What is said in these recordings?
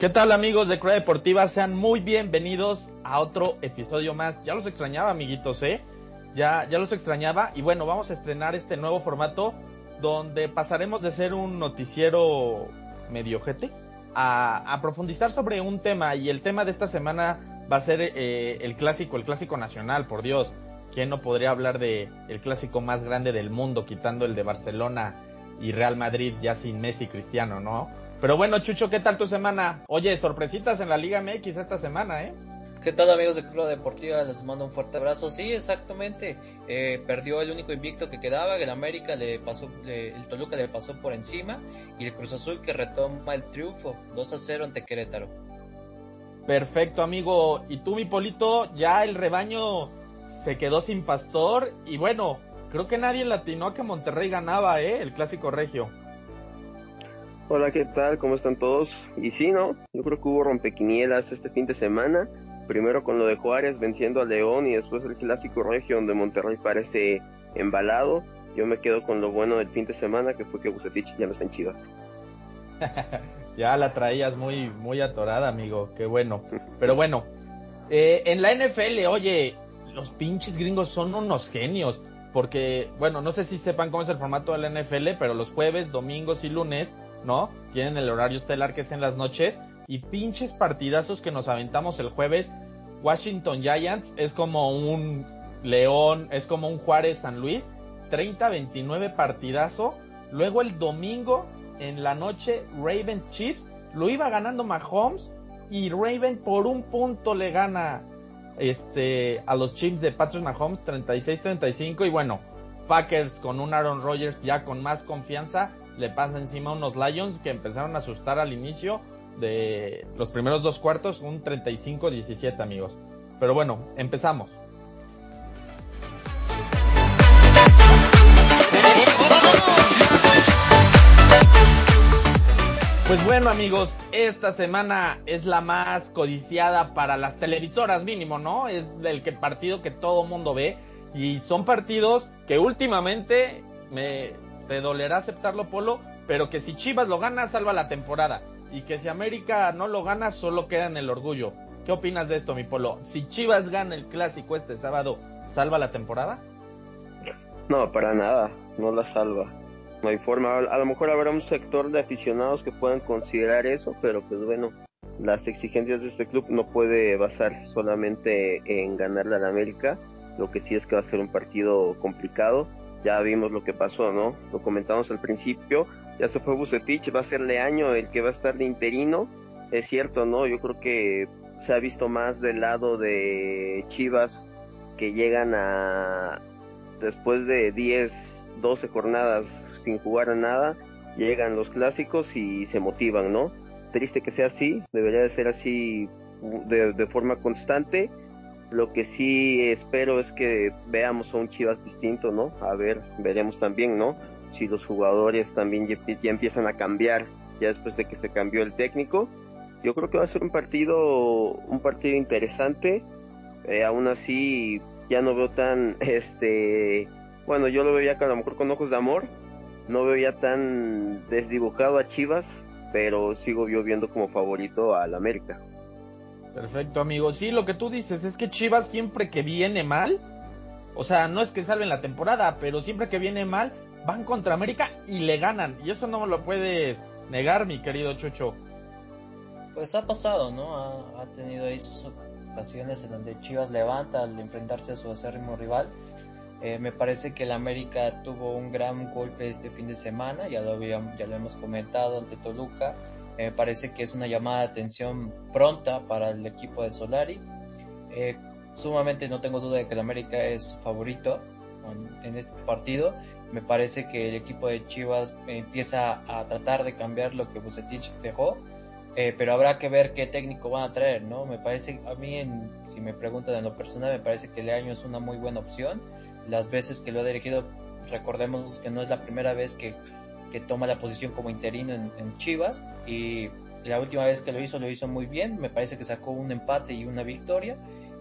¿Qué tal amigos de Crea Deportiva? Sean muy bienvenidos a otro episodio más. Ya los extrañaba, amiguitos, ¿eh? Ya, ya los extrañaba. Y bueno, vamos a estrenar este nuevo formato donde pasaremos de ser un noticiero mediojete a, a profundizar sobre un tema. Y el tema de esta semana va a ser eh, el clásico, el clásico nacional, por Dios. ¿Quién no podría hablar de el clásico más grande del mundo, quitando el de Barcelona y Real Madrid ya sin Messi Cristiano, ¿no? Pero bueno, Chucho, ¿qué tal tu semana? Oye, sorpresitas en la Liga MX esta semana, ¿eh? ¿Qué tal amigos de Club Deportiva? Les mando un fuerte abrazo. Sí, exactamente. Eh, perdió el único invicto que quedaba. El América le pasó, el Toluca le pasó por encima. Y el Cruz Azul que retoma el triunfo 2 a 0 ante Querétaro. Perfecto, amigo. Y tú, mi Polito, ya el rebaño se quedó sin pastor. Y bueno, creo que nadie latinó a que Monterrey ganaba, ¿eh? El clásico regio. Hola, ¿qué tal? ¿Cómo están todos? Y sí, ¿no? Yo creo que hubo rompequinielas este fin de semana. Primero con lo de Juárez venciendo a León y después el clásico regio donde Monterrey parece embalado. Yo me quedo con lo bueno del fin de semana que fue que Bucetich ya no está en Chivas. ya la traías muy, muy atorada, amigo. Qué bueno. Pero bueno, eh, en la NFL, oye, los pinches gringos son unos genios. Porque, bueno, no sé si sepan cómo es el formato de la NFL, pero los jueves, domingos y lunes ¿no? Tienen el horario estelar que es en las noches y pinches partidazos que nos aventamos el jueves. Washington Giants es como un León, es como un Juárez San Luis, 30-29 partidazo. Luego el domingo en la noche Ravens Chiefs, lo iba ganando Mahomes y Raven por un punto le gana este a los Chiefs de Patrick Mahomes 36-35 y bueno, Packers con un Aaron Rodgers ya con más confianza le pasa encima a unos Lions que empezaron a asustar al inicio de los primeros dos cuartos, un 35-17 amigos. Pero bueno, empezamos. Pues bueno amigos, esta semana es la más codiciada para las televisoras mínimo, ¿no? Es el que partido que todo mundo ve y son partidos que últimamente me te dolerá aceptarlo, Polo, pero que si Chivas lo gana, salva la temporada. Y que si América no lo gana, solo queda en el orgullo. ¿Qué opinas de esto, mi Polo? Si Chivas gana el clásico este sábado, ¿salva la temporada? No, para nada, no la salva. No hay forma. A lo mejor habrá un sector de aficionados que puedan considerar eso, pero pues bueno, las exigencias de este club no puede basarse solamente en ganarle a la América. Lo que sí es que va a ser un partido complicado ya vimos lo que pasó, ¿no? Lo comentamos al principio, ya se fue Bucetich, va a ser año el que va a estar de interino, es cierto, ¿no? Yo creo que se ha visto más del lado de Chivas que llegan a después de 10, 12 jornadas sin jugar a nada, llegan los clásicos y se motivan, ¿no? Triste que sea así, debería de ser así de, de forma constante lo que sí espero es que veamos a un Chivas distinto, ¿no? A ver, veremos también, ¿no? Si los jugadores también ya, empiezan a cambiar ya después de que se cambió el técnico. Yo creo que va a ser un partido, un partido interesante. Eh, aún así, ya no veo tan, este, bueno, yo lo veo ya a lo mejor con ojos de amor. No veo ya tan desdibujado a Chivas, pero sigo yo viendo como favorito al América. Perfecto, amigo. Sí, lo que tú dices es que Chivas siempre que viene mal, o sea, no es que salven la temporada, pero siempre que viene mal, van contra América y le ganan. Y eso no me lo puedes negar, mi querido Chucho. Pues ha pasado, ¿no? Ha, tenido ahí sus ocasiones en donde Chivas levanta al enfrentarse a su acérrimo rival. Eh, me parece que el América tuvo un gran golpe este fin de semana, ya lo, habíamos, ya lo hemos comentado ante Toluca me parece que es una llamada de atención pronta para el equipo de Solari. Eh, sumamente no tengo duda de que el América es favorito en, este partido. Me parece que el equipo de Chivas empieza a tratar de cambiar lo que Bucetich dejó. Eh, pero habrá que ver qué técnico van a traer, ¿no? Me parece, a mí, si me preguntan en lo personal, me parece que Leaño es una muy buena opción. Las veces que lo ha dirigido, recordemos que no es la primera vez que que toma la posición como interino en, Chivas y la última vez que lo hizo lo hizo muy bien, me parece que sacó un empate y una victoria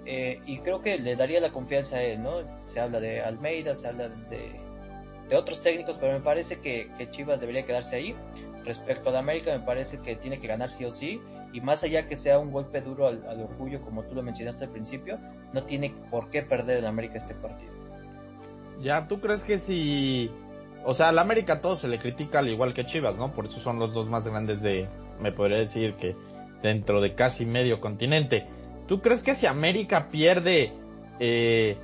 eh, y creo que le daría la confianza a él, ¿no? Se habla de Almeida, se habla de, de otros técnicos, pero me parece que, Chivas debería quedarse ahí. Respecto al América, me parece que tiene que ganar sí o sí y más allá que sea un golpe duro al, orgullo, como tú lo mencionaste al principio, no tiene por qué perder el América este partido. Ya, ¿tú crees que si... O sea, al América todo se le critica al igual que Chivas, ¿no? Por eso son los dos más grandes de, me podría decir que dentro de casi medio continente. ¿Tú crees que si América pierde, eh,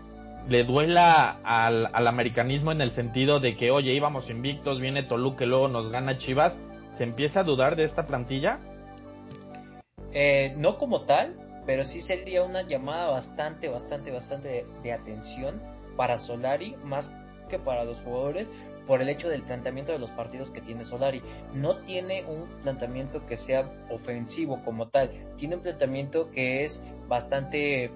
le duela al, al, americanismo en el sentido de que, oye, íbamos invictos, viene Toluca y luego nos gana Chivas? ¿Se empieza a dudar de esta plantilla? Eh, no como tal, pero sí sería una llamada bastante, bastante, bastante de, atención para Solari, más que para los jugadores, por el hecho del planteamiento de los partidos que tiene Solari. No tiene un planteamiento que sea ofensivo como tal, tiene un planteamiento que es bastante,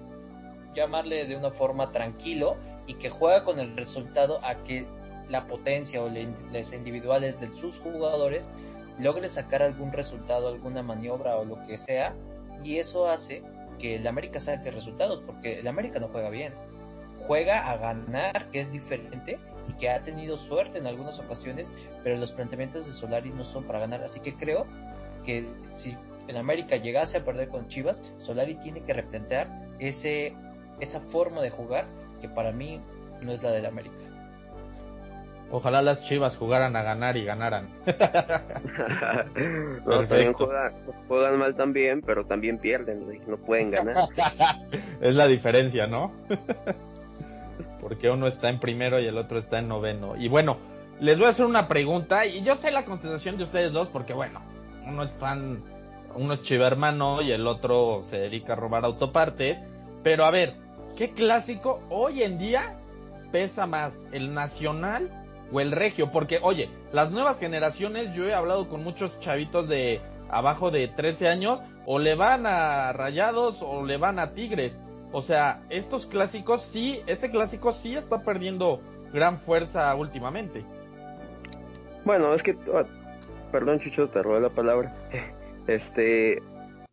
llamarle de una forma tranquilo y que juega con el resultado a que la potencia o las individuales de sus jugadores logre sacar algún resultado, alguna maniobra o lo que sea, y eso hace que el América saque resultados, porque el América no juega bien, juega a ganar, que es diferente, que ha tenido suerte en algunas ocasiones, pero los planteamientos de Solari no son para ganar, así que creo que si el América llegase a perder con Chivas, Solari tiene que replantear ese, esa forma de jugar que para mí no es la del América. Ojalá las Chivas jugaran a ganar y ganaran. no, también juegan, mal también, pero también pierden, no pueden ganar. es la diferencia, ¿no? Porque uno está en primero y el otro está en noveno. Y bueno, les voy a hacer una pregunta y yo sé la contestación de ustedes dos porque bueno, uno es fan, uno es chivermano y el otro se dedica a robar autopartes. Pero a ver, ¿qué clásico hoy en día pesa más? ¿El nacional o el regio, porque oye, las nuevas generaciones, yo he hablado con muchos chavitos de abajo de 13 años, o le van a Rayados o le van a Tigres. O sea, estos clásicos sí, este clásico sí está perdiendo gran fuerza últimamente. Bueno, es que, ah, perdón Chucho, te robé la palabra. Este,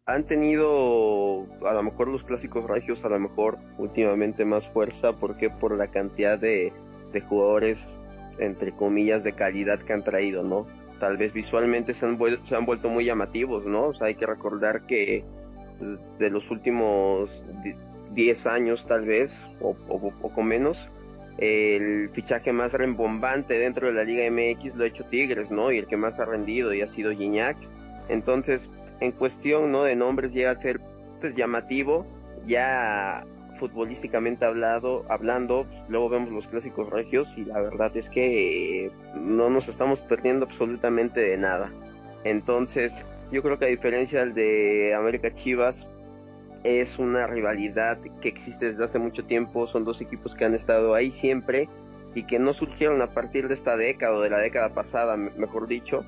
han tenido a lo mejor los clásicos regios a lo mejor últimamente más fuerza porque por la cantidad de, de jugadores entre comillas, de calidad que han traído, ¿no? Tal vez visualmente se han, se han vuelto muy llamativos, ¿no? O sea, hay que recordar que de los últimos 10 años tal vez, o, poco menos, el fichaje más rembombante dentro de la Liga MX lo ha hecho Tigres, ¿no? Y el que más ha rendido y ha sido Gignac. Entonces, en cuestión, ¿no? De nombres llega a ser pues llamativo. Ya futbolísticamente hablado, hablando, pues, luego vemos los clásicos regios y la verdad es que no nos estamos perdiendo absolutamente de nada. Entonces, yo creo que a diferencia del de América Chivas, es una rivalidad que existe desde hace mucho tiempo, son dos equipos que han estado ahí siempre y que no surgieron a partir de esta década o de la década pasada, mejor dicho.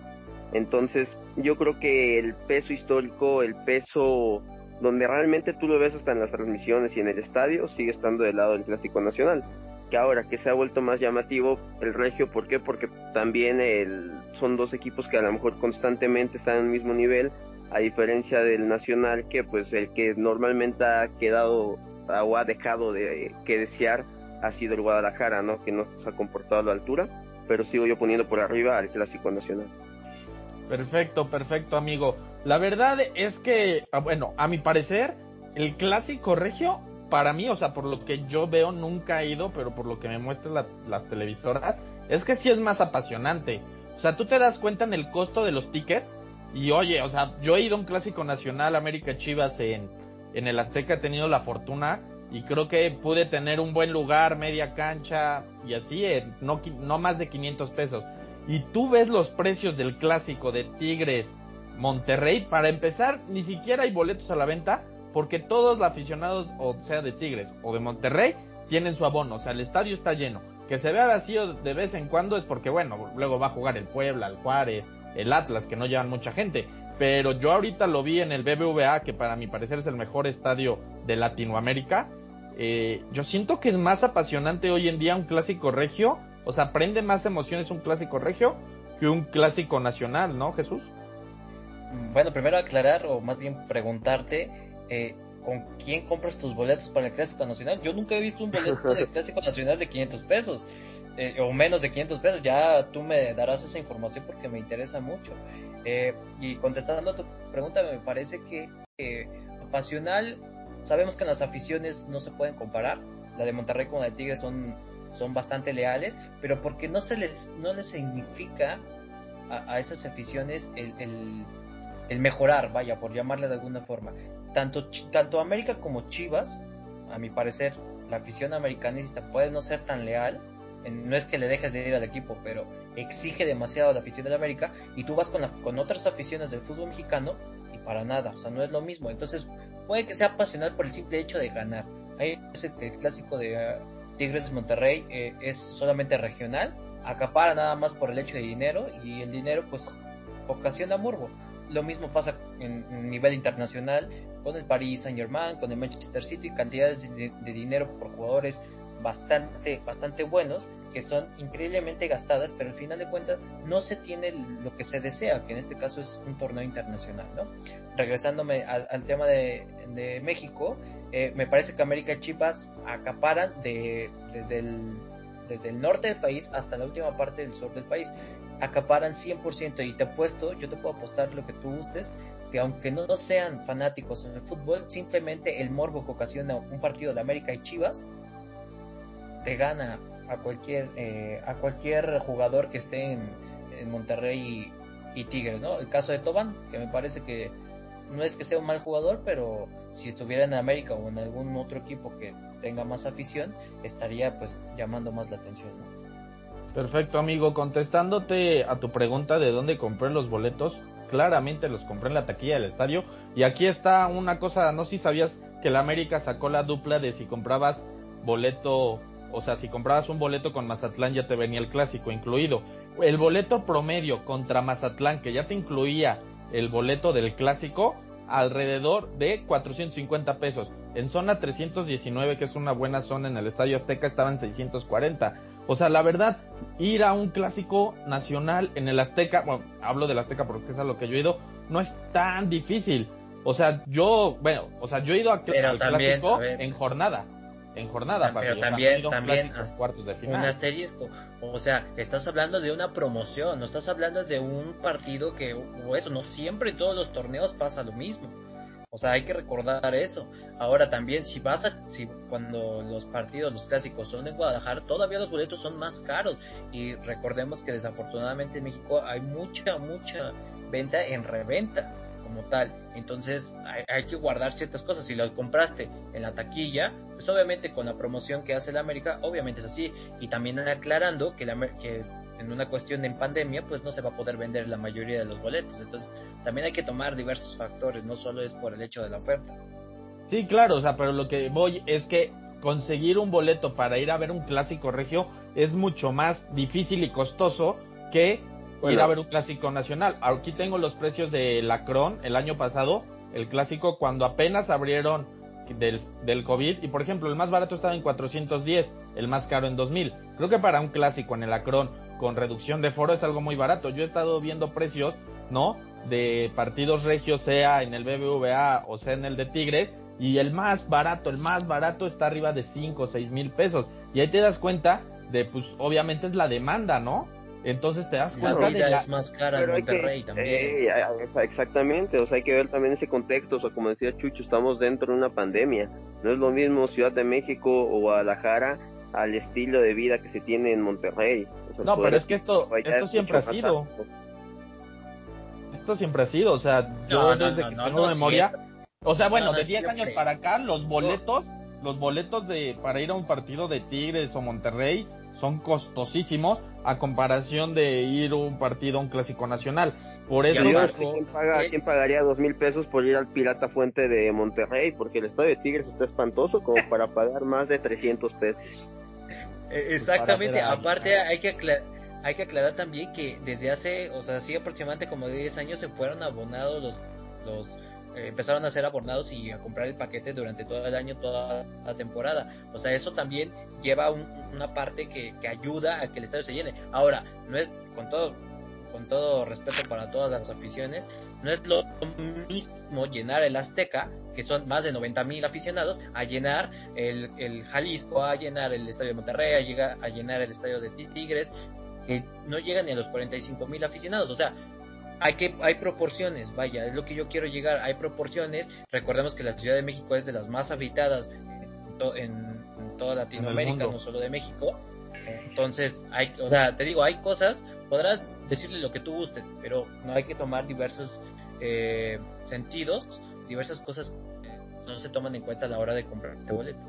Entonces, yo creo que el peso histórico, el peso donde realmente tú lo ves hasta en las transmisiones y en el estadio, sigue estando del lado del Clásico Nacional. Que ahora que se ha vuelto más llamativo el Regio, ¿por qué? Porque también el, son dos equipos que a lo mejor constantemente están en el mismo nivel, a diferencia del Nacional, que pues el que normalmente ha quedado o ha dejado de que desear ha sido el Guadalajara, ¿no? Que no se ha comportado a la altura, pero sigo yo poniendo por arriba al Clásico Nacional. Perfecto, perfecto, amigo. La verdad es que, ah, bueno, a mi parecer, el clásico regio, para mí, o sea, por lo que yo veo, nunca he ido, pero por lo que me muestran las televisoras, es que sí es más apasionante. O sea, tú te das cuenta en el costo de los tickets. Y oye, o sea, yo he ido a un clásico nacional, América Chivas, en, en el Azteca, he tenido la fortuna y creo que pude tener un buen lugar, media cancha y así, no, no más de 500 pesos y tú ves los precios del clásico de Tigres Monterrey, para empezar, ni siquiera hay boletos a la venta porque todos los aficionados, o sea de Tigres o de Monterrey, tienen su abono, o sea, el estadio está lleno. Que se vea vacío de vez en cuando es porque, bueno, luego va a jugar el Puebla, el Juárez, el Atlas, que no llevan mucha gente. Pero yo ahorita lo vi en el BBVA, que para mi parecer es el mejor estadio de Latinoamérica. Eh, yo siento que es más apasionante hoy en día un clásico regio o sea, prende más emociones un clásico regio que un clásico nacional, ¿no, Jesús? Bueno, primero aclarar, o más bien preguntarte, eh, ¿con quién compras tus boletos para el Clásico Nacional? Yo nunca he visto un boleto del Clásico Nacional de 500 pesos. Eh, o menos de 500 pesos. Ya tú me darás esa información porque me interesa mucho. Eh, y contestando a tu pregunta, me parece que pasional, sabemos que las aficiones no se pueden comparar. La de Monterrey con la de Tigres son, son bastante leales, pero porque no se les, no les significa a, esas aficiones el, el, mejorar, vaya, por llamarle de alguna forma. Tanto, tanto América como Chivas, a mi parecer, la afición americanista puede no ser tan leal, no es que le dejes de ir al equipo, pero exige demasiado la afición de América y tú vas con, con otras aficiones del fútbol mexicano y para nada, o sea, no es lo mismo. Entonces, puede que sea pasional por el simple hecho de ganar. Ahí ese el clásico de uh, Tigres Monterrey eh, es solamente regional, acapara nada más por el hecho de dinero y el dinero pues ocasiona morbo. Lo mismo pasa en, nivel internacional con el Paris Saint Germain, con el Manchester City, cantidades de, dinero por jugadores bastante, bastante buenos que son increíblemente gastadas, pero al final de cuentas no se tiene lo que se desea, que en este caso es un torneo internacional, ¿no? Regresándome al, tema de, México, eh, me parece que América y Chivas acaparan de, desde, el, desde el norte del país hasta la última parte del sur del país acaparan 100% y te apuesto, yo te puedo apostar lo que tú gustes, que aunque no sean fanáticos del fútbol, simplemente el morbo que ocasiona un partido de América y Chivas te gana a cualquier eh, a cualquier jugador que esté en, Monterrey y, Tigres, ¿no? El caso de Toban, que me parece que no es que sea un mal jugador, pero si estuviera en América o en algún otro equipo que tenga más afición, estaría pues llamando más la atención. Perfecto, amigo. Contestándote a tu pregunta de dónde compré los boletos, claramente los compré en la taquilla del estadio. Y aquí está una cosa, no sé si sabías que la América sacó la dupla de si comprabas boleto, o sea, si comprabas un boleto con Mazatlán ya te venía el clásico incluido. El boleto promedio contra Mazatlán, que ya te incluía el boleto del clásico, alrededor de 450 pesos. En zona 319, que es una buena zona en el Estadio Azteca, estaban 640. O sea, la verdad, ir a un clásico nacional en el Azteca, bueno, hablo del Azteca porque es a lo que yo he ido, no es tan difícil. O sea, yo, bueno, o sea, yo he ido a, al clásico en jornada. En jornada, pero también, también cuartos de final. un asterisco. O sea, estás hablando de una promoción, no estás hablando de un partido que, o eso, no siempre en todos los torneos pasa lo mismo. O sea, hay que recordar eso. Ahora también, si vas a, si cuando los partidos, los clásicos son en Guadalajara, todavía los boletos son más caros. Y recordemos que desafortunadamente en México hay mucha, mucha venta en reventa como tal. Entonces hay, que guardar ciertas cosas. Si lo compraste en la taquilla, pues obviamente con la promoción que hace la América, obviamente es así. Y también aclarando que, la, que en una cuestión de pandemia, pues no se va a poder vender la mayoría de los boletos. Entonces, también hay que tomar diversos factores, no solo es por el hecho de la oferta. Sí, claro, o sea, pero lo que voy es que conseguir un boleto para ir a ver un clásico regio es mucho más difícil y costoso que ir a ver un clásico nacional. Aquí tengo los precios de Lacron el año pasado, el clásico cuando apenas abrieron del, del COVID y por ejemplo el más barato estaba en 410, el más caro en 2000. Creo que para un clásico en el Acron con reducción de foro es algo muy barato. Yo he estado viendo precios, ¿no? De partidos regios, sea en el BBVA o sea en el de Tigres, y el más barato, el más barato está arriba de 5 o 6 mil pesos. Y ahí te das cuenta de, pues, obviamente es la demanda, ¿no? Entonces te das cuenta de la... es más cara en Monterrey también. Eh, exactamente, o sea, hay que ver también ese contexto, o sea, como decía Chucho, estamos dentro de una pandemia. No es lo mismo Ciudad de México o Guadalajara al estilo de vida que se tiene en Monterrey. no, pero es que esto, esto siempre ha sido. Esto siempre ha sido, o sea, yo desde que tengo memoria, o sea, bueno, de 10 años para acá, los boletos, los boletos de para ir a un partido de Tigres o Monterrey son costosísimos a comparación de ir a un partido a un clásico nacional. Por eso ¿quién, paga, ¿quién pagaría dos mil pesos por ir al Pirata Fuente de Monterrey? Porque el estadio de Tigres está espantoso como para pagar más de 300 pesos. Eh, exactamente, aparte hay que aclarar hay que aclarar también que desde hace, o sea, sí aproximadamente como 10 años se fueron abonados los, los empezaron a ser abonados y a comprar el paquete durante todo el año, toda la temporada. O sea, eso también lleva una parte que, ayuda a que el estadio se llene. Ahora, no es con todo, con todo respeto para todas las aficiones, No es lo mismo llenar el Azteca, que son más de 90 mil aficionados, a llenar el, Jalisco, a llenar el Estadio de Monterrey, a llenar el Estadio de Tigres, que no llegan ni a los 45 mil aficionados. O sea, hay que hay proporciones, vaya, es lo que yo quiero llegar, hay proporciones. Recordemos que la Ciudad de México es de las más habitadas en, toda Latinoamérica, no solo de México. Entonces, hay, o sea, te digo, hay cosas, podrás decirle lo que tú gustes, pero no hay que tomar diversos eh, sentidos, diversas cosas no se toman en cuenta a la hora de comprar el boleto.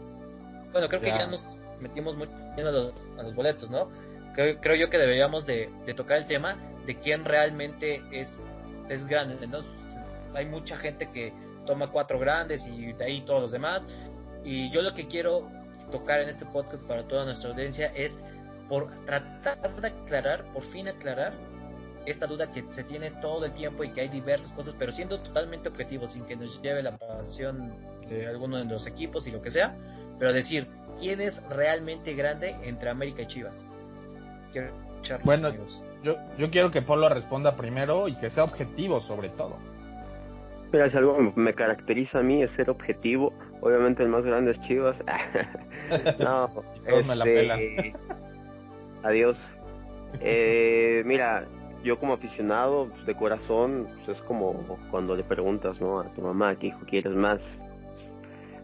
Bueno, creo que ya nos metimos mucho a los, a los boletos, ¿no? Creo, creo, yo que deberíamos de, de, tocar el tema de quién realmente es, es grande, ¿no? Hay mucha gente que toma cuatro grandes y de ahí todos los demás. Y yo lo que quiero tocar en este podcast para toda nuestra audiencia es por tratar de aclarar, por fin aclarar esta duda que se tiene todo el tiempo y que hay diversas cosas, pero siendo totalmente objetivos, sin que nos lleve la pasión de alguno de los equipos y lo que sea, pero decir, ¿quién es realmente grande entre América y Chivas? Quiero bueno, yo, yo quiero que Polo responda primero y que sea objetivo sobre todo. Mira, si algo me caracteriza a mí es ser objetivo. Obviamente el más grande es Chivas. no, me la este, Adiós. Eh, mira, yo como aficionado, pues, de corazón, pues, es como cuando le preguntas, ¿no? A tu mamá, ¿qué hijo quieres más?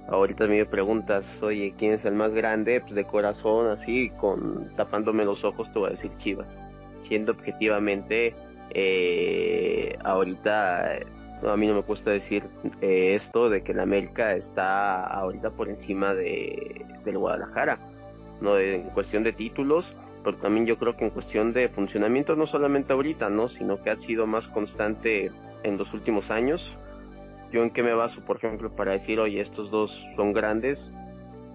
Ahorita me preguntas, oye, ¿quién es el más grande? Pues de corazón, así, con tapándome los ojos, te voy a decir Chivas. Siendo objetivamente, eh, ahorita a mí no me cuesta decir eh, esto de que el América está ahorita por encima de del Guadalajara, no en cuestión de títulos, pero también yo creo que en cuestión de funcionamiento no solamente ahorita, no, sino que ha sido más constante en los últimos años. Yo en qué me baso, por ejemplo, para decir, oye, estos dos son grandes,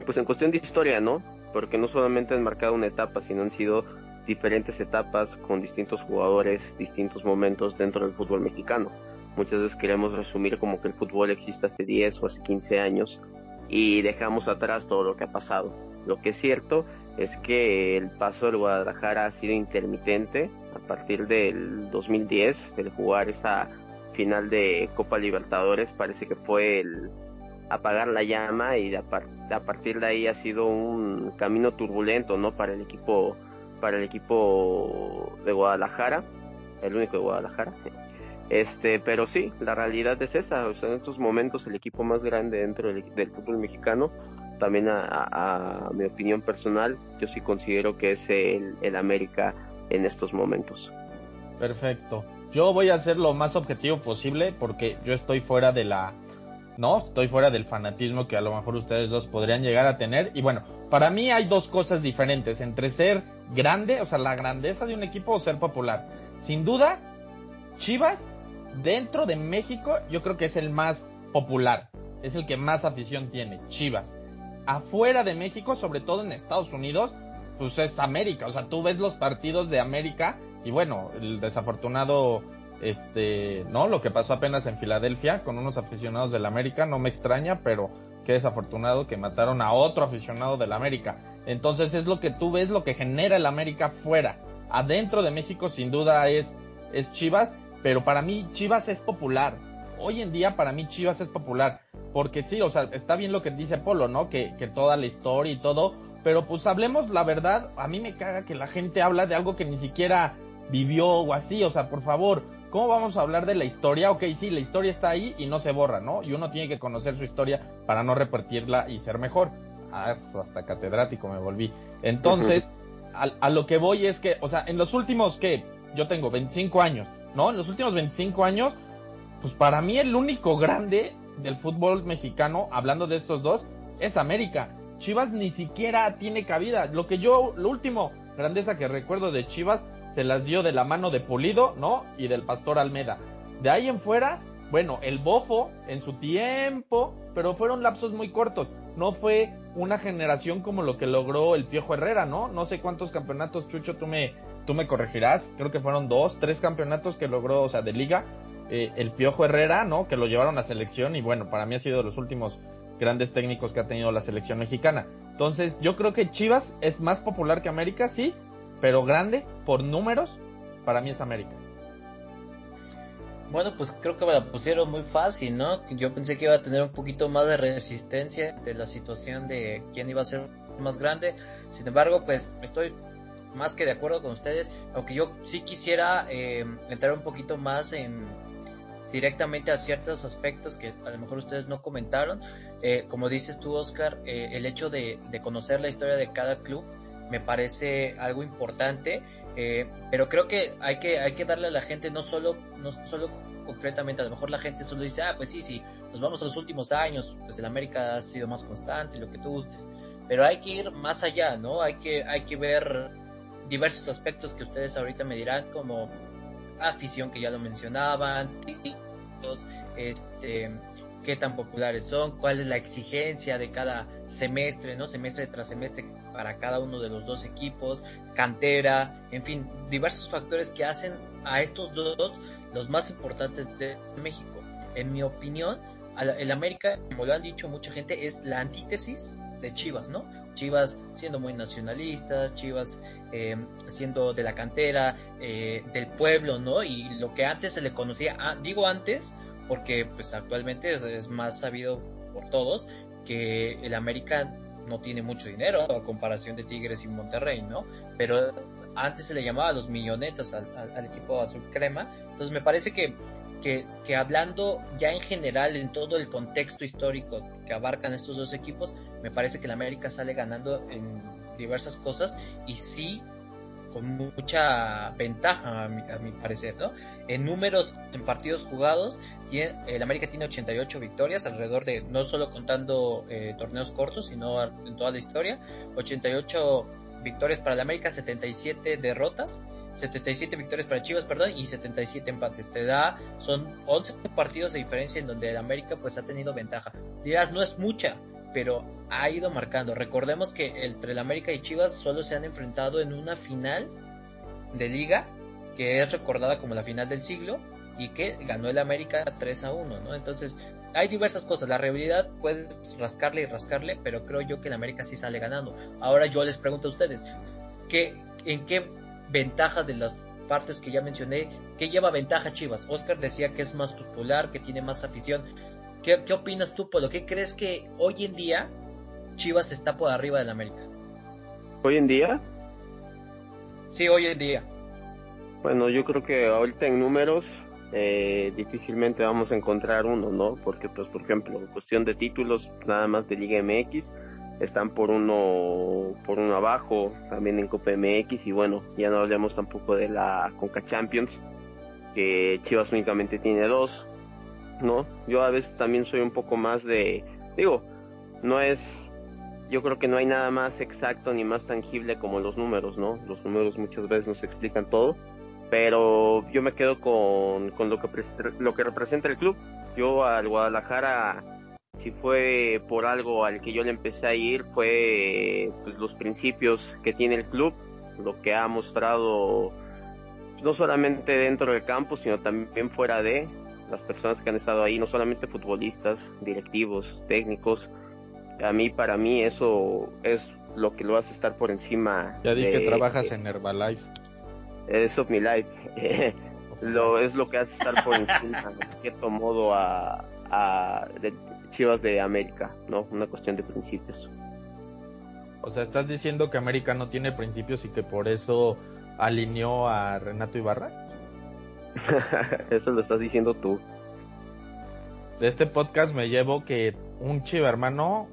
pues en cuestión de historia, ¿no? Porque no solamente han marcado una etapa, sino han sido diferentes etapas con distintos jugadores, distintos momentos dentro del fútbol mexicano. Muchas veces queremos resumir como que el fútbol existe hace 10 o hace 15 años y dejamos atrás todo lo que ha pasado. Lo que es cierto es que el paso del Guadalajara ha sido intermitente a partir del 2010, del jugar esa final de Copa Libertadores, parece que fue el apagar la llama y a, partir de ahí ha sido un camino turbulento, ¿no? Para el equipo, para el equipo de Guadalajara, el único de Guadalajara. Este, pero sí, la realidad es esa, en estos momentos el equipo más grande dentro del, fútbol mexicano también a, mi opinión personal, yo sí considero que es el, el América en estos momentos. Perfecto. Yo voy a ser lo más objetivo posible porque yo estoy fuera de la, no, estoy fuera del fanatismo que a lo mejor ustedes dos podrían llegar a tener. Y bueno, para mí hay dos cosas diferentes entre ser grande, o sea, la grandeza de un equipo o ser popular. Sin duda, Chivas, dentro de México, yo creo que es el más popular, es el que más afición tiene, Chivas afuera de México, sobre todo en Estados Unidos, pues es América. O sea, tú ves los partidos de América y bueno, el desafortunado, este, ¿no? Lo que pasó apenas en Filadelfia con unos aficionados del América, no me extraña, pero qué desafortunado que mataron a otro aficionado del América. Entonces es lo que tú ves, lo que genera el América fuera. Adentro de México sin duda es, es Chivas, pero para mí Chivas es popular. Hoy en día para mí Chivas es popular. Porque sí, o sea, está bien lo que dice Polo, ¿no? Que, que toda la historia y todo. Pero pues hablemos la verdad. A mí me caga que la gente habla de algo que ni siquiera vivió o así. O sea, por favor, ¿cómo vamos a hablar de la historia? Ok, sí, la historia está ahí y no se borra, ¿no? Y uno tiene que conocer su historia para no repetirla y ser mejor. Ah, hasta catedrático me volví. Entonces, a, a, lo que voy es que, o sea, en los últimos, que Yo tengo 25 años, ¿no? En los últimos 25 años, pues para mí el único grande del fútbol mexicano, hablando de estos dos, es América. Chivas ni siquiera tiene cabida. Lo que yo, lo último grandeza que recuerdo de Chivas, se las dio de la mano de Pulido, ¿no? Y del Pastor Almeda. De ahí en fuera, bueno, el Bofo en su tiempo, pero fueron lapsos muy cortos. No fue una generación como lo que logró el Piojo Herrera, ¿no? No sé cuántos campeonatos, Chucho, tú me, tú me corregirás. Creo que fueron dos, tres campeonatos que logró, o sea, de liga eh, el Piojo Herrera, ¿no? Que lo llevaron a selección y bueno, para mí ha sido de los últimos grandes técnicos que ha tenido la selección mexicana. Entonces, yo creo que Chivas es más popular que América, sí, pero grande por números, para mí es América. Bueno, pues creo que me la pusieron muy fácil, ¿no? Yo pensé que iba a tener un poquito más de resistencia de la situación de quién iba a ser más grande. Sin embargo, pues estoy más que de acuerdo con ustedes, aunque yo sí quisiera eh, entrar un poquito más en directamente a ciertos aspectos que a lo mejor ustedes no comentaron. Eh, como dices tú, Oscar, eh, el hecho de, de, conocer la historia de cada club me parece algo importante, pero creo que hay que hay que darle a la gente no solo no solo concretamente, a lo mejor la gente solo dice, ah, pues sí, sí, nos vamos a los últimos años, pues el América ha sido más constante, lo que tú gustes, pero hay que ir más allá, ¿no? Hay que hay que ver diversos aspectos que ustedes ahorita me dirán, como afición que ya lo mencionaban, este, qué tan populares son, cuál es la exigencia de cada semestre, ¿no? Semestre tras semestre para cada uno de los dos equipos, cantera, en fin, diversos factores que hacen a estos dos los más importantes de México. En mi opinión, el América, como lo han dicho mucha gente, es la antítesis de Chivas, ¿no? Chivas siendo muy nacionalistas, Chivas eh, siendo de la cantera, eh, del pueblo, ¿no? Y lo que antes se le conocía, ah, digo antes, porque pues actualmente es, más sabido por todos que el América no tiene mucho dinero a comparación de Tigres y Monterrey, ¿no? Pero antes se le llamaba los millonetas al, al equipo azul crema, entonces me parece que que, que, hablando ya en general en todo el contexto histórico que abarcan estos dos equipos, me parece que el América sale ganando en diversas cosas y sí con mucha ventaja a mi, a mi parecer, ¿no? En números en partidos jugados, el América tiene 88 victorias alrededor de, no solo contando eh, torneos cortos, sino en toda la historia, 88 victorias para el América, 77 derrotas 77 victorias para Chivas, perdón, y 77 empates. Te da, son 11 partidos de diferencia en donde el América pues ha tenido ventaja. Dirás, no es mucha, pero ha ido marcando. Recordemos que entre el América y Chivas solo se han enfrentado en una final de liga, que es recordada como la final del siglo, y que ganó el América 3 a 1, ¿no? Entonces, hay diversas cosas. La realidad puedes rascarle y rascarle, pero creo yo que el América sí sale ganando. Ahora yo les pregunto a ustedes, ¿qué, ¿en qué ventaja de las partes que ya mencioné, ¿qué lleva ventaja Chivas? Oscar decía que es más popular, que tiene más afición. ¿Qué, qué opinas tú, Polo? ¿Qué crees que hoy en día Chivas está por arriba del América? ¿Hoy en día? Sí, hoy en día. Bueno, yo creo que ahorita en números eh, difícilmente vamos a encontrar uno, ¿no? Porque, pues, por ejemplo, cuestión de títulos, nada más de Liga MX, están por uno por uno abajo también en Copa MX y bueno ya no hablamos tampoco de la Conca Champions que Chivas únicamente tiene dos no yo a veces también soy un poco más de digo no es yo creo que no hay nada más exacto ni más tangible como los números no los números muchas veces nos explican todo pero yo me quedo con, con lo que lo que representa el club. Yo al Guadalajara si fue por algo al que yo le empecé a ir fue pues, los principios que tiene el club, lo que ha mostrado no solamente dentro del campo, sino también fuera de las personas que han estado ahí, no solamente futbolistas, directivos, técnicos. A mí, para mí, eso es lo que lo hace estar por encima. Ya di que trabajas en Herbalife. Es of life. lo, es lo que hace estar por encima, de cierto modo, a, a Chivas de América, ¿no? Una cuestión de principios. O sea, ¿estás diciendo que América no tiene principios y que por eso alineó a Renato Ibarra? eso lo estás diciendo tú. De este podcast me llevo que un Chiva hermano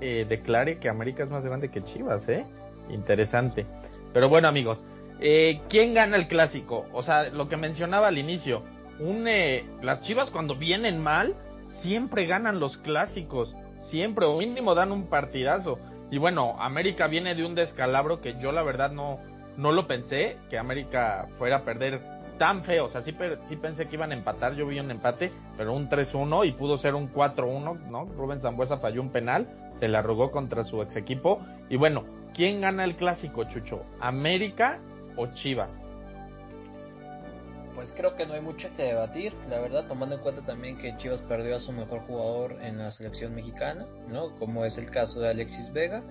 eh, declare que América es más grande que Chivas, ¿eh? Interesante. Pero bueno, amigos, eh, ¿quién gana el clásico? O sea, lo que mencionaba al inicio, un, eh, las Chivas cuando vienen mal siempre ganan los clásicos, siempre, o mínimo dan un partidazo. Y bueno, América viene de un descalabro que yo la verdad no, no lo pensé, que América fuera a perder tan feo. O sea, sí, pensé que iban a empatar, yo vi un empate, pero un 3-1 y pudo ser un 4-1, ¿no? Rubén Zambuesa falló un penal, se la arrugó contra su ex equipo. Y bueno, ¿quién gana el clásico, Chucho? ¿América o Chivas? pues creo que no hay mucho que debatir, la verdad, tomando en cuenta también que Chivas perdió a su mejor jugador en la selección mexicana, ¿no? Como es el caso de Alexis Vega.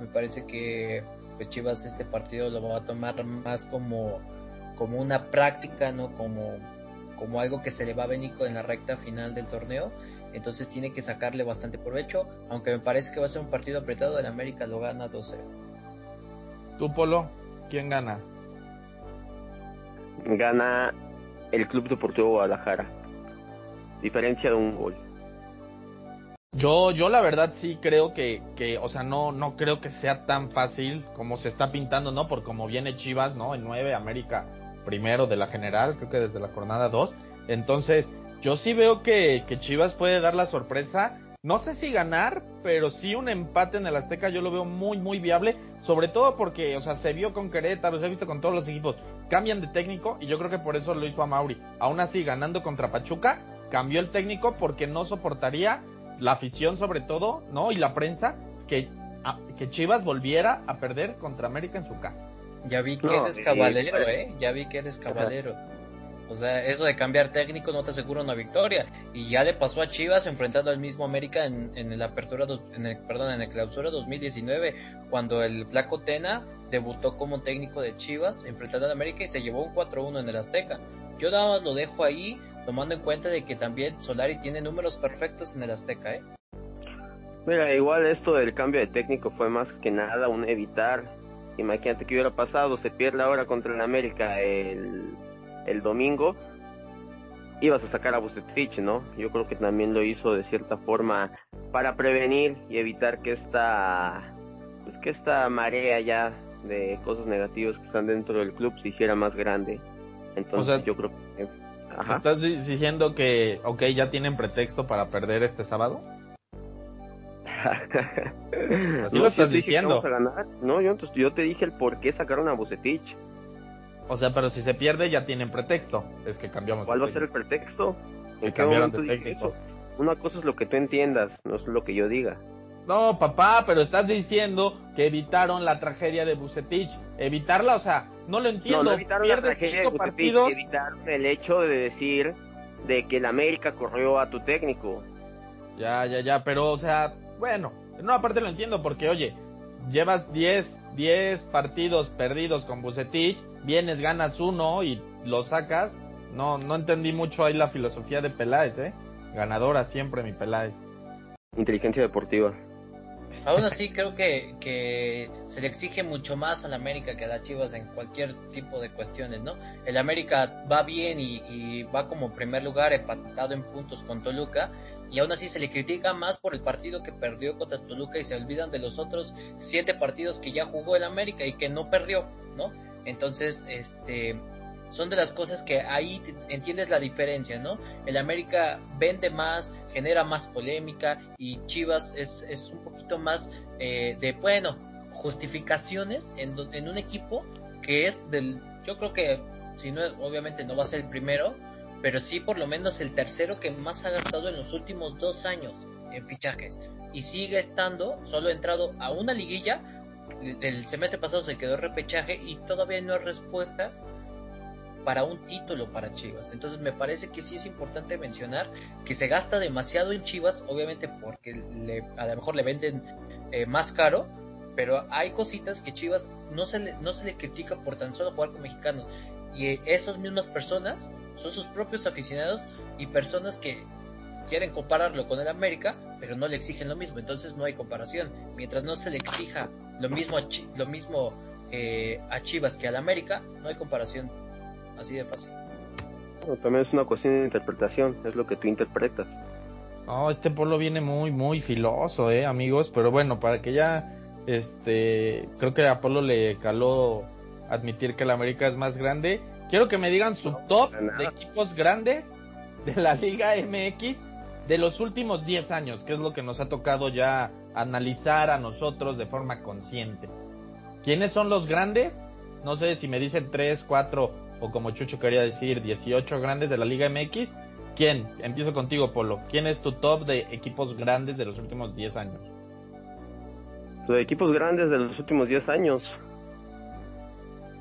Me parece que pues, Chivas este partido lo va a tomar más como, como una práctica, ¿no? Como, como algo que se le va a venir en la recta final del torneo. Entonces tiene que sacarle bastante provecho, aunque me parece que va a ser un partido apretado, el América lo gana 2-0. ¿Tú, Polo? ¿Quién gana? Gana el Club Deportivo Guadalajara. Diferencia de un gol. Yo, yo la verdad sí creo que, que, o sea, no, no creo que sea tan fácil como se está pintando, ¿no? Por como viene Chivas, ¿no? En 9, América primero de la general, creo que desde la jornada 2. Entonces, yo sí veo que, que Chivas puede dar la sorpresa. No sé si ganar, pero sí un empate en el Azteca yo lo veo muy, muy viable. Sobre todo porque, o sea, se vio con Querétaro, se ha visto con todos los equipos. Cambian de técnico y yo creo que por eso lo hizo a Mauri. Aún así, ganando contra Pachuca, cambió el técnico porque no soportaría la afición sobre todo, ¿no? Y la prensa, que, que Chivas volviera a perder contra América en su casa. Ya vi que eres caballero, ¿eh? Ya vi que eres caballero. O sea, eso de cambiar técnico no te asegura una victoria. Y ya le pasó a Chivas enfrentando al mismo América en, en el apertura, en el, perdón, en el clausura 2019, cuando el flaco Tena debutó como técnico de Chivas enfrentando al América y se llevó un 4-1 en el Azteca. Yo nada más lo dejo ahí, tomando en cuenta de que también Solari tiene números perfectos en el Azteca, ¿eh? Mira, igual esto del cambio de técnico fue más que nada un evitar. Imagínate que hubiera pasado, se pierde ahora contra el América el, el domingo, ibas a sacar a Bucetich, ¿no? Yo creo que también lo hizo de cierta forma para prevenir y evitar que esta, pues que esta marea ya de cosas negativas que están dentro del club se hiciera más grande. Entonces yo creo que... Ajá. ¿Estás diciendo que, ok, ya tienen pretexto para perder este sábado? Así no, lo estás diciendo. No, yo, yo te dije el por qué sacaron a Bucetich. O sea, pero si se pierde ya tienen pretexto. Es que cambiamos. ¿Cuál va a ser el pretexto? ¿En qué momento de eso? Una cosa es lo que tú entiendas, no es lo que yo diga. No, papá, pero estás diciendo que evitaron la tragedia de Bucetich. Evitarla, o sea, no lo entiendo. No, no evitaron la tragedia de Bucetich, evitaron el hecho de decir de que el América corrió a tu técnico. Ya, ya, ya, pero, o sea, bueno, no, aparte lo entiendo porque, oye, llevas 10, 10 partidos perdidos con Bucetich, vienes, ganas uno y lo sacas. No, no entendí mucho ahí la filosofía de Peláez, ¿eh? Ganadora siempre mi Peláez. Inteligencia deportiva. Aún así creo que, que se le exige mucho más al América que a las Chivas en cualquier tipo de cuestiones, ¿no? El América va bien y, y va como primer lugar empatado en puntos con Toluca y aún así se le critica más por el partido que perdió contra Toluca y se olvidan de los otros siete partidos que ya jugó el América y que no perdió, ¿no? Entonces, este, son de las cosas que ahí entiendes la diferencia, ¿no? El América vende más, genera más polémica y Chivas es, es un poquito más eh, de, bueno, justificaciones en, en un equipo que es del, yo creo que, si no, obviamente no va a ser el primero, pero sí por lo menos el tercero que más ha gastado en los últimos dos años en fichajes. Y sigue estando, solo ha entrado a una liguilla, el semestre pasado se quedó repechaje y todavía no hay respuestas para un título para Chivas. Entonces me parece que sí es importante mencionar que se gasta demasiado en Chivas, obviamente porque le, a lo mejor le venden eh, más caro, pero hay cositas que Chivas no se, le, no se le critica por tan solo jugar con mexicanos. Y esas mismas personas son sus propios aficionados y personas que quieren compararlo con el América, pero no le exigen lo mismo, entonces no hay comparación. Mientras no se le exija lo mismo a, lo mismo, eh, a Chivas que al América, no hay comparación. Así de fácil. también es una cuestión de interpretación, es lo que tú interpretas. No, este polo viene muy, muy filoso, eh, amigos, pero bueno, para que ya, este, creo que a Apolo le caló admitir que el América es más grande. Quiero que me digan su top de equipos grandes de la Liga MX de los últimos 10 años, que es lo que nos ha tocado ya analizar a nosotros de forma consciente. ¿Quiénes son los grandes? No sé si me dicen 3, 4 o como Chucho quería decir 18 grandes de la Liga MX. ¿Quién? Empiezo contigo, Polo. ¿Quién es tu top de equipos grandes de los últimos 10 años? De equipos grandes de los últimos 10 años.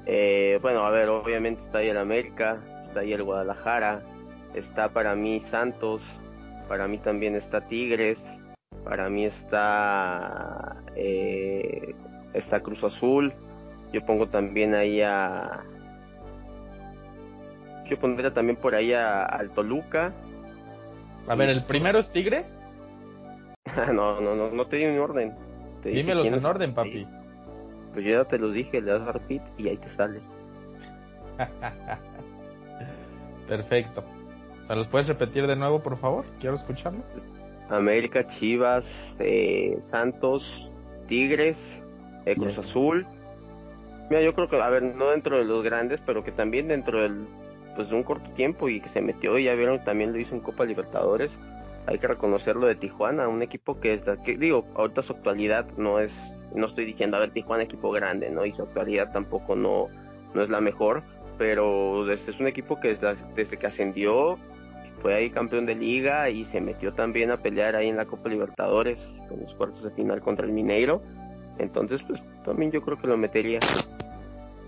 Eh, bueno, a ver, obviamente está ahí el América, está ahí el Guadalajara, está para mí Santos, para mí también está Tigres, para mí está eh, está Cruz Azul, yo pongo también ahí a Yo pondría también por ahí a, al Toluca. A ver, ¿el primero es Tigres? no, no, no, no te digo en orden. Te Dímelos en orden, papi. Pues yo ya te los dije, le das a repeat y ahí te sale. Perfecto. ¿Me los puedes repetir de nuevo, por favor? Quiero escucharlo. América, Chivas, eh, Santos, Tigres, eh, Cruz Bien. Azul. Mira, yo creo que, a ver, no dentro de los grandes, pero que también dentro del, pues de un corto tiempo y que se metió y ya vieron, también lo hizo en Copa Libertadores. Hay que reconocerlo de Tijuana, un equipo que es, la que digo, ahorita su actualidad no es, no estoy diciendo, a ver, Tijuana equipo grande, ¿no? Y su actualidad tampoco no, no es la mejor, pero este es un equipo que desde, desde que ascendió fue ahí campeón de liga y se metió también a pelear ahí en la Copa Libertadores en los cuartos de final contra el Mineiro. Entonces, pues también yo creo que lo metería.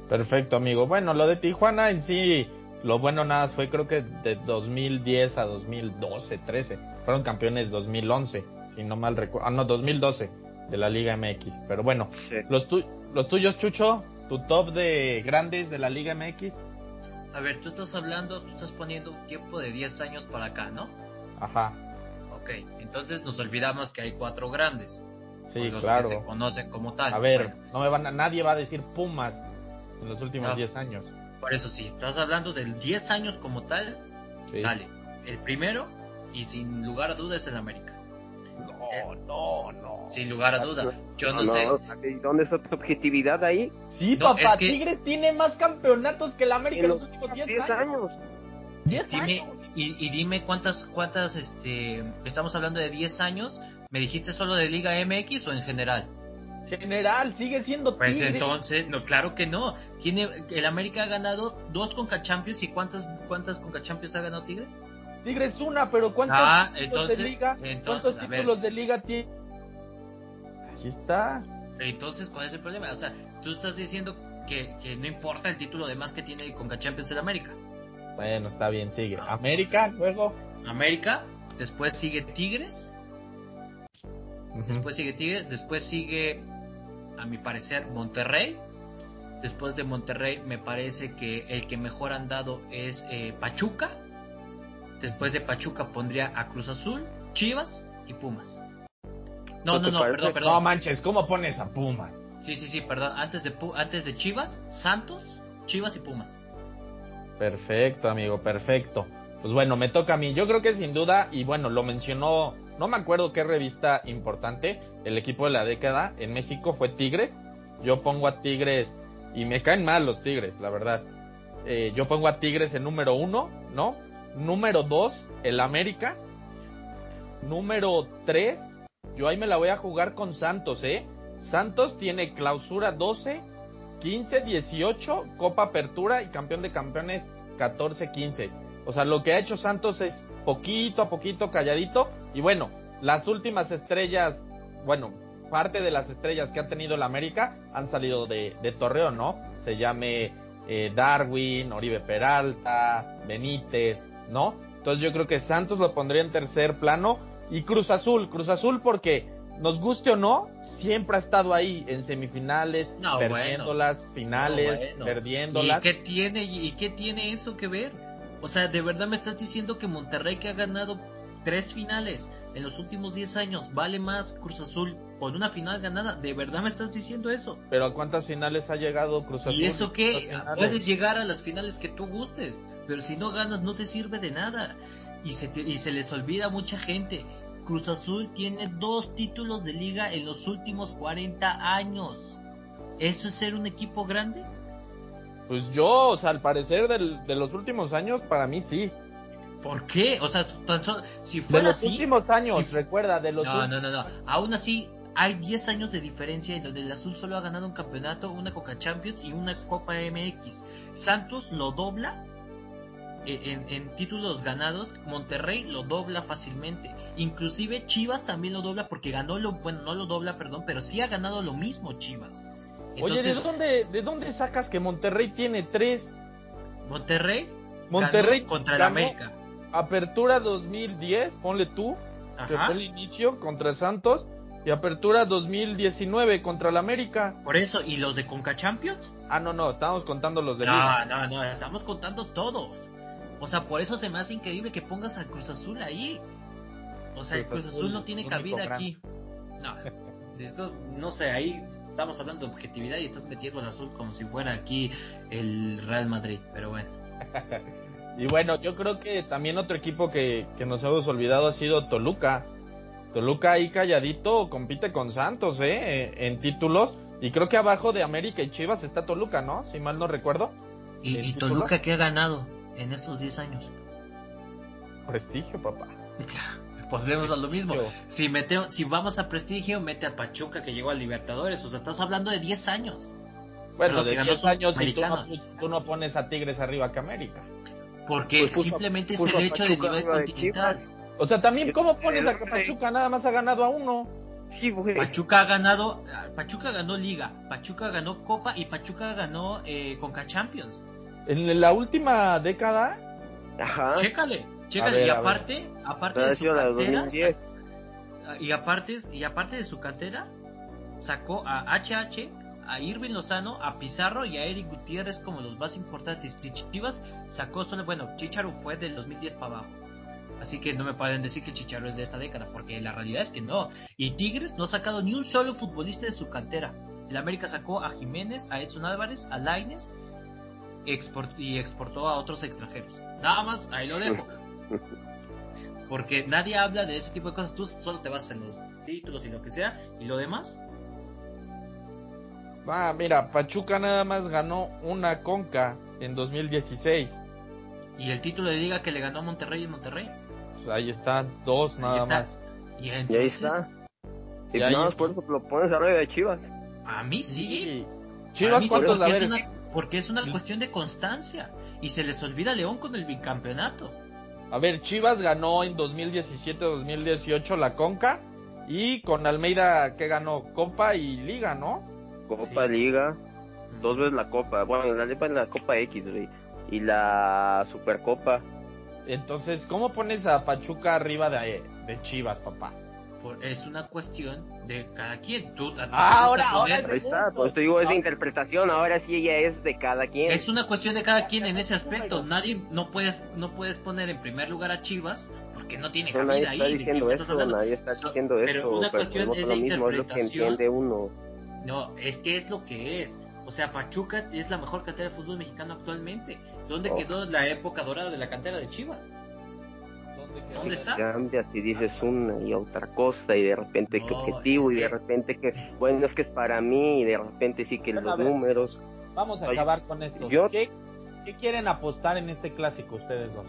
Perfecto, amigo. Bueno, lo de Tijuana en sí, lo bueno nada más fue creo que de 2010 a 2012, 13. Fueron campeones 2011, si no mal recuerdo. Ah, no, 2012 de la Liga MX. Pero bueno, los, tu- los tuyos, Chucho, tu top de grandes de la Liga MX. A ver, tú estás hablando, tú estás poniendo un tiempo de 10 años para acá, ¿no? Ajá, Ok, entonces nos olvidamos que hay cuatro grandes. sí, los claro. que se conocen como tal. A ver, Bueno, no me van a, nadie va a decir Pumas en los últimos No. 10 años. Por eso, si estás hablando del 10 años como tal, Sí. dale. El primero, y sin lugar a dudas, es el América. No, no, no. Sin lugar a duda. Yo no, sé. ¿y ¿Dónde está tu objetividad ahí? Sí, No, papá, es que- Tigres tiene más campeonatos que el América en los últimos 10 10 años. años. 10 Dime, años. y, y dime cuántas, cuántas, este, estamos hablando de 10 años. ¿Me dijiste solo de Liga MX o en general? General, sigue siendo Pues Tigres. entonces, no, claro que no. Tiene, el América ha ganado dos Conca Champions y cuántas, cuántas Conca Champions ha ganado Tigres? Tigres una, pero ¿cuántos Ah, títulos entonces- de liga? entonces, ¿Cuántos títulos de liga tiene? Ahí está. Entonces, ¿cuál es el problema? O sea, tú estás diciendo que, que no importa el título de más que tiene Conca Champions el América. Bueno, está bien, sigue. Ah, América, luego. América, después sigue Tigres, después sigue Tigres, después sigue, a mi parecer, Monterrey. Después de Monterrey, me parece que el que mejor han dado es eh, Pachuca. Después de Pachuca pondría a Cruz Azul, Chivas y Pumas. No, ¿No no, parece? perdón, No perdón. manches, ¿cómo pones a Pumas? Sí, sí, sí, perdón. Antes de, antes de Chivas, Santos, Chivas y Pumas. Perfecto, amigo, perfecto. Pues bueno, me toca a mí. Yo creo que sin duda, y bueno, lo mencionó, no me acuerdo qué revista importante, el equipo de la década en México fue Tigres. Yo pongo a Tigres, y me caen mal los Tigres, la verdad. Eh, yo pongo a Tigres en número uno, ¿no? Número dos, el América. Número tres, yo ahí me la voy a jugar con Santos, ¿eh? Santos tiene clausura 12, 15, 18, Copa Apertura y campeón de campeones 14, 15. O sea, lo que ha hecho Santos es poquito a poquito, calladito. Y bueno, las últimas estrellas, bueno, parte de las estrellas que ha tenido la América han salido de, de Torreón, ¿no? Se llame eh, Darwin, Oribe Peralta, Benítez, ¿no? Entonces yo creo que Santos lo pondría en tercer plano. Y Cruz Azul, Cruz Azul porque nos guste o no, siempre ha estado ahí en semifinales, No, perdiéndolas, finales, No, bueno. perdiéndolas. ¿Y qué tiene y qué tiene eso que ver? O sea, de verdad me estás diciendo que Monterrey que ha ganado tres finales en los últimos 10 años vale más Cruz Azul con una final ganada. ¿De verdad me estás diciendo eso? Pero ¿a cuántas finales ha llegado Cruz Azul? ¿Y eso qué? Puedes llegar a las finales que tú gustes, pero si no ganas no te sirve de nada. Y se, te- y se les olvida a mucha gente. Cruz Azul tiene dos títulos de liga en los últimos 40 años. ¿Eso es ser un equipo grande? Pues yo, o sea, al parecer del- de los últimos años, para mí sí. ¿Por qué? O sea, tan solo- si De fuera los así... últimos años, si- recuerda, de los No, no, no, no. Aún así, hay 10 años de diferencia en donde el azul solo ha ganado un campeonato, una Coca Champions y una Copa MX. Santos lo dobla eh, en, en títulos ganados, Monterrey lo dobla fácilmente. Inclusive Chivas también lo dobla porque ganó lo, bueno, no lo dobla, perdón, pero sí ha ganado lo mismo Chivas. Oye, ¿de dónde, ¿de dónde sacas que Monterrey tiene tres? Monterrey, Monterrey ganó contra el ganó América. Apertura 2010, ponle tú, que Ajá. fue el inicio contra Santos, y Apertura 2019 contra el América. Por eso, ¿y los de Conca Champions? Ah, no, no, estábamos contando los de No, Liga. no, no, estamos contando todos. O sea, por eso se me hace increíble que pongas a Cruz Azul ahí. O sea, el Cruz Azul no tiene cabida aquí. No, no sé, ahí estamos hablando de objetividad y estás metiendo al azul como si fuera aquí el Real Madrid, pero bueno. y bueno, yo creo que también otro equipo que, que nos hemos olvidado ha sido Toluca. Toluca ahí calladito compite con Santos, ¿eh? En títulos. Y creo que abajo de América y Chivas está Toluca, ¿no? Si mal no recuerdo. ¿Y, y Toluca qué ha ganado en estos 10 años? Prestigio, papá. volvemos a lo mismo. Si, mete, si vamos a prestigio, mete a Pachuca que llegó a Libertadores. O sea, estás hablando de 10 años. Bueno, de 10 años y tú no, pones a Tigres arriba que América. Porque pues simplemente es el hecho de nivel continental. o sea, también, ¿cómo pones a Pachuca? Nada más ha ganado a uno. Sí, Pachuca ha ganado, Pachuca ganó Liga, Pachuca ganó Copa y Pachuca ganó eh, Conca Champions. En la última década. Ajá. Chécale y aparte, aparte de su cantera, y aparte, y aparte de su cantera, sacó a HH, a Irving Lozano, a Pizarro y a Eric Gutiérrez como los más importantes. Y Chivas sacó solo, bueno, Chicharo fue del 2010 para abajo. Así que no me pueden decir que Chicharo es de esta década, porque la realidad es que no. Y Tigres no ha sacado ni un solo futbolista de su cantera. El América sacó a Jiménez, a Edson Álvarez, a Laines y exportó a otros extranjeros. Nada más, ahí lo dejo. Porque nadie habla de ese tipo de cosas, tú solo te vas en los títulos y lo que sea, y lo demás. Va, mira, Pachuca nada más ganó una conca en 2016. Y el título de liga que le ganó a Monterrey en Monterrey. Pues ahí están, dos nada más. Y, ahí está. Y, nada más por eso lo pones arriba de Chivas. A mí sí. Chivas, ¿cuántos Porque es una cuestión de constancia. Y se les olvida León con el bicampeonato. A ver, Chivas ganó en 2017-2018 la Conca y con Almeida que ganó Copa y Liga, ¿no? Copa, Liga, dos veces la Copa, bueno, la Liga la Copa X, y la Supercopa. Entonces, ¿cómo pones a Pachuca arriba de, de Chivas, papá? Es una cuestión de cada quien. Tú, ah, ahora, ahora ahí está, pues te digo, esa interpretación, ahora sí ella es de cada quien. Es una cuestión de cada quien en ese aspecto. Nadie, no puedes, no puedes poner en primer lugar a Chivas porque no tiene cabida nadie está Diciendo eso, nadie está diciendo eso, pero una cuestión es de interpretación. Es uno. No, es que es lo que es. O sea, Pachuca es la mejor cantera de fútbol mexicano actualmente. ¿Dónde oh. quedó la época dorada de la cantera de Chivas? ¿Dónde está? Cambias y dices una y otra cosa y de repente que objetivo y de repente que bueno es que es para mí y de repente sí que los números. Vamos a acabar con esto. ¿Qué, quieren apostar en este clásico ustedes dos?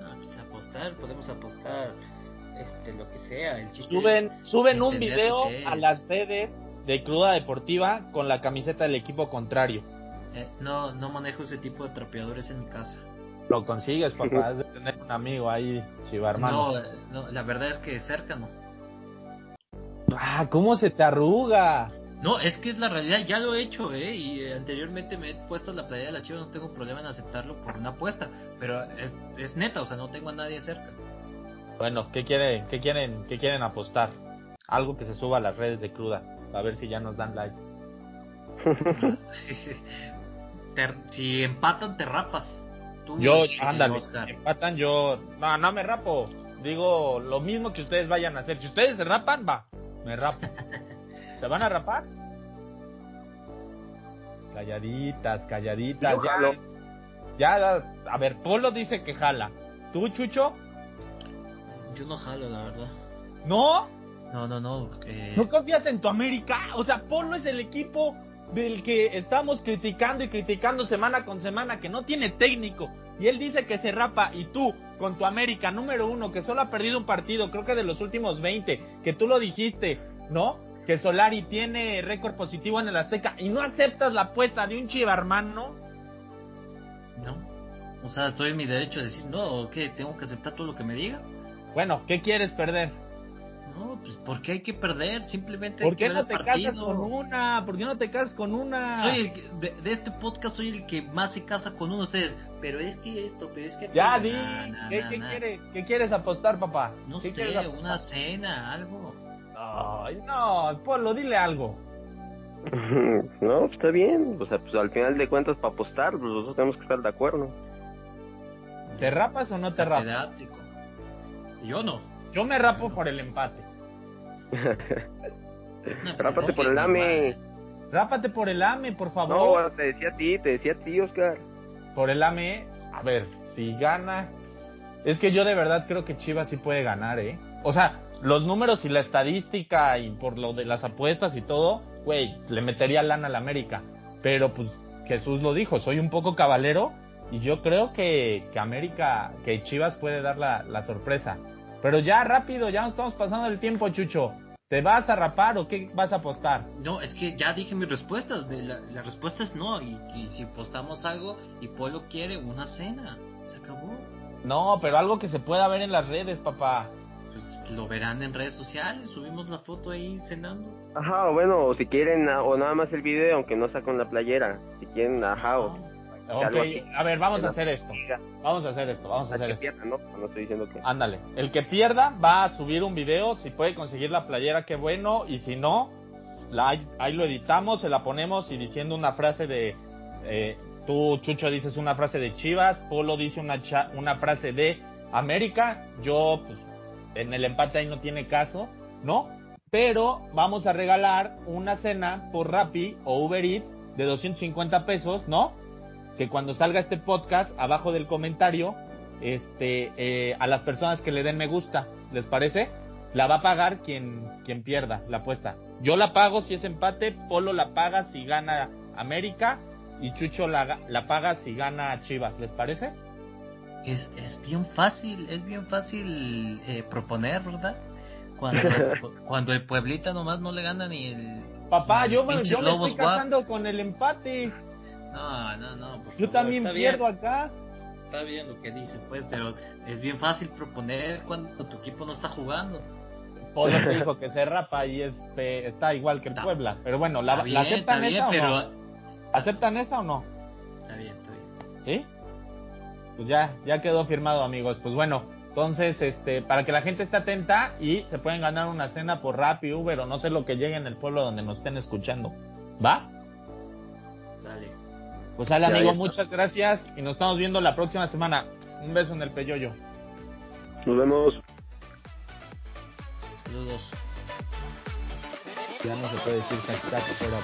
No, pues apostar, podemos apostar este lo que sea. El suben suben un video a las redes de Cruda Deportiva con la camiseta del equipo contrario. Eh, no, no manejo ese tipo de trapeadores en mi casa. Lo consigues, papá, de tener un amigo ahí, chiva hermano. No, no, la verdad es que cerca no. Ah, ¿cómo se te arruga? No, es que es la realidad, ya lo he hecho, ¿eh? Y eh, anteriormente me he puesto la playa de la chiva, no tengo problema en aceptarlo por una apuesta, pero es, es neta, o sea, no tengo a nadie cerca. Bueno, ¿qué quieren, qué quieren, qué quieren apostar? Algo que se suba a las redes de cruda, a ver si ya nos dan likes. si empatan, te rapas yo, ándale, empatan, yo, no, no me rapo. Digo, lo mismo que ustedes vayan a hacer. Si ustedes se rapan, va, me rapo. ¿Se van a rapar? Calladitas, calladitas. ya, ya, a ver, Polo dice que jala. ¿Tú, Chucho? Yo no jalo, la verdad. ¿No? No, no, no. ¿No confías en tu América? O sea, Polo es el equipo del que estamos criticando y criticando semana con semana, que no tiene técnico, y él dice que se rapa, y tú, con tu América número uno, que solo ha perdido un partido, creo que de los últimos 20, que tú lo dijiste, ¿no? Que Solari tiene récord positivo en el Azteca, y no aceptas la apuesta de un chivarmano. No. O sea, estoy en mi derecho de decir, no, ¿qué? ¿Tengo que aceptar todo lo que me diga? Bueno, ¿qué quieres perder? No, pues ¿por qué hay que perder? Simplemente ¿Por qué no te casas con una? ¿Por qué no te casas con una? Soy de, este podcast soy el que más se casa con uno de ustedes. Pero es que esto, pero es que... Ya, di, ¿Qué, quieres? ¿Qué quieres apostar, papá? No sé, una cena, algo. Ay, no, Polo, dile algo. no, está bien. O sea, pues al final de cuentas, para apostar, pues nosotros tenemos que estar de acuerdo. ¿Te rapas o no te rapas? Yo no. Yo me rapo por el empate. no, pues, Rápate por el AME. Rápate por el AME, por favor. No, te decía a ti, te decía a ti, Oscar. Por el AME, a ver, si gana. Es que yo de verdad creo que Chivas sí puede ganar, ¿eh? O sea, los números y la estadística y por lo de las apuestas y todo, güey, le metería lana a la América. Pero pues Jesús lo dijo, soy un poco cabalero y yo creo que, que América, que Chivas puede dar la, la sorpresa. Pero ya rápido, ya nos estamos pasando el tiempo, Chucho. ¿Te vas a rapar o qué vas a apostar? No, es que ya dije mis respuestas. De la, respuesta es no. Y, y, si apostamos algo y Polo quiere una cena, se acabó. No, pero algo que se pueda ver en las redes, papá. Pues lo verán en redes sociales. Subimos la foto ahí cenando. Ajá, bueno, o si quieren, o nada más el video, aunque no con la playera. Si quieren, ajá, A ver, vamos a hacer esto. Vamos a hacer esto, vamos a hacer esto. Pierda, ¿no? no estoy diciendo que. Ándale, el que pierda va a subir un video, si puede conseguir la playera, qué bueno, y si no, la, ahí lo editamos, se la ponemos y diciendo una frase de, eh, tú Chucho dices una frase de Chivas, Polo dice una, una frase de América, yo pues en el empate ahí no tiene caso, ¿no? Pero vamos a regalar una cena por Rappi o Uber Eats de 250 pesos, ¿no? Que cuando salga este podcast, abajo del comentario, este, eh, a las personas que le den me gusta, ¿les parece? La va a pagar quien, quien pierda la apuesta. Yo la pago si es empate, Polo la paga si gana América y Chucho la, la paga si gana Chivas, ¿les parece? Es, es bien fácil, es bien fácil eh, proponer, ¿verdad? Cuando, cuando el Pueblita nomás no le gana ni el... Papá, yo, me, yo me estoy casando con el empate. No, no, no. Yo también pierdo acá. Está bien lo que dices, pues, pero es bien fácil proponer cuando tu equipo no está jugando. Polo te dijo que se rapa y es, está igual que el Puebla. Pero bueno, ¿la, aceptan esa o no? ¿Aceptan esa o no? Está bien, está bien. ¿Sí? Pues ya, ya quedó firmado, amigos. Pues bueno, entonces, este, para que la gente esté atenta y se pueden ganar una cena por Rappi, Uber o no sé lo que llegue en el pueblo donde nos estén escuchando. ¿Va? Pues sale, amigo, muchas gracias y nos estamos viendo la próxima semana. Un beso en el peyoyo. Nos vemos. Saludos. Ya no se puede decir fuera.